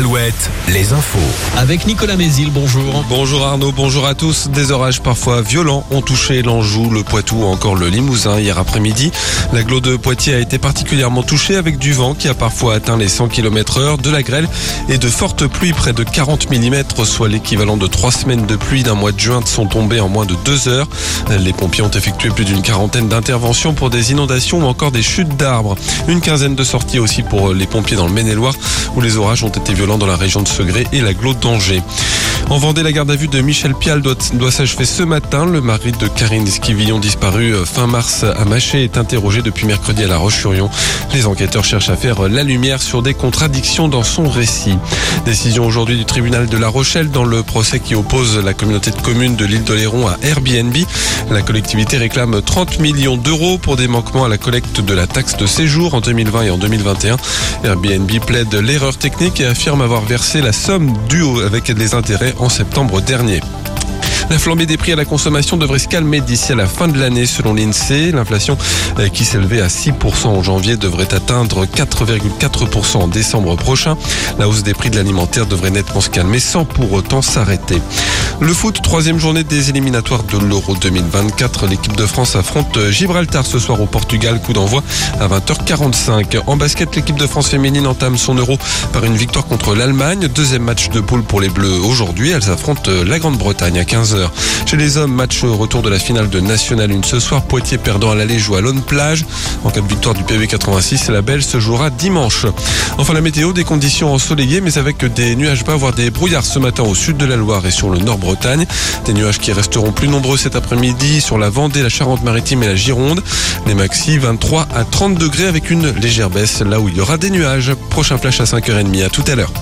Alouette, les infos. Avec Nicolas Mézil, bonjour. Bonjour Arnaud, bonjour à tous. Des orages parfois violents ont touché l'Anjou, le Poitou ou encore le Limousin hier après-midi. L'agglo de Poitiers a été particulièrement touché avec du vent qui a parfois atteint les 100 km heure, de la grêle et de fortes pluies, près de 40 mm, soit l'équivalent de trois semaines de pluie d'un mois de juin sont tombées en moins de deux heures. Les pompiers ont effectué plus d'une quarantaine d'interventions pour des inondations ou encore des chutes d'arbres. Une quinzaine de sorties aussi pour les pompiers dans le Maine-et-Loire où les orages ont été violents dans la région de Segré et la Glo d'Angers. En Vendée, la garde à vue de Michel Pial doit, s'achever ce matin. Le mari de Karine Esquivillon, disparu euh, fin mars à Maché, est interrogé depuis mercredi à La Roche-sur-Yon. Les enquêteurs cherchent à faire la lumière sur des contradictions dans son récit. Décision aujourd'hui du tribunal de La Rochelle dans le procès qui oppose la communauté de communes de l'île d'Oléron à Airbnb. La collectivité réclame 30 millions d'euros pour des manquements à la collecte de la taxe de séjour en 2020 et en 2021. Airbnb plaide l'erreur technique et affirme avoir versé la somme due avec des intérêts en septembre dernier. La flambée des prix à la consommation devrait se calmer d'ici à la fin de l'année selon l'INSEE. L'inflation euh, qui s'élevait à 6% en janvier devrait atteindre 4,4% en décembre prochain. La hausse des prix de l'alimentaire devrait nettement se calmer sans pour autant s'arrêter. Le foot, troisième journée des éliminatoires de l'Euro 2024. L'équipe de France affronte Gibraltar ce soir au Portugal. Coup d'envoi à 20h45. En basket, l'équipe de France féminine entame son Euro par une victoire contre l'Allemagne. Deuxième match de poule pour les Bleus aujourd'hui. Elles affrontent la Grande-Bretagne à 15h. Chez les hommes, match retour de la finale de National 1 ce soir. Poitiers perdant à l'aller joue à Lone Plage. En cas de victoire du PV 86, la belle se jouera dimanche. Enfin la météo, des conditions ensoleillées mais avec des nuages bas, voire des brouillards ce matin au sud de la Loire et sur le nord-Bretagne. Des nuages qui resteront plus nombreux cet après-midi sur la Vendée, la Charente-Maritime et la Gironde. Les maxi 23 à 30 degrés avec une légère baisse là où il y aura des nuages. Prochain flash à 5h30. À tout à l'heure.